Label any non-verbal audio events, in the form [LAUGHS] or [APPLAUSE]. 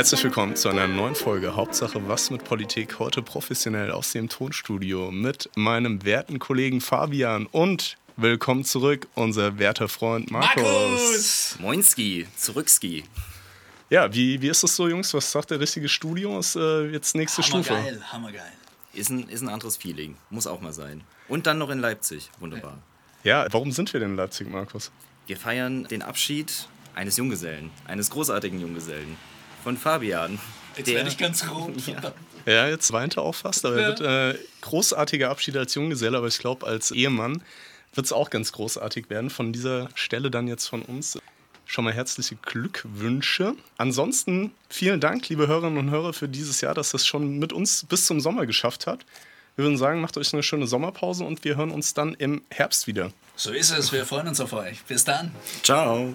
Herzlich willkommen zu einer neuen Folge Hauptsache Was mit Politik. Heute professionell aus dem Tonstudio mit meinem werten Kollegen Fabian und willkommen zurück, unser werter Freund Markus. Markus! Moinski, zurückski. Ja, wie, wie ist das so, Jungs? Was sagt der richtige Studio? Ist äh, jetzt nächste Stufe. Hammergeil, hammergeil. Ist ein, ist ein anderes Feeling. Muss auch mal sein. Und dann noch in Leipzig. Wunderbar. Ja, warum sind wir denn in Leipzig, Markus? Wir feiern den Abschied eines Junggesellen, eines großartigen Junggesellen. Von Fabian. Jetzt werde ich ganz rot. [LAUGHS] Ja. ja, jetzt weint er auch fast, aber ja. er wird äh, großartiger Abschied als Junggeselle, aber ich glaube, als Ehemann wird es auch ganz großartig werden. Von dieser Stelle dann jetzt von uns schon mal herzliche Glückwünsche. Ansonsten vielen Dank, liebe Hörerinnen und Hörer, für dieses Jahr, dass das schon mit uns bis zum Sommer geschafft hat. Wir würden sagen, macht euch eine schöne Sommerpause und wir hören uns dann im Herbst wieder. So ist es. Wir freuen uns auf euch. Bis dann. Ciao.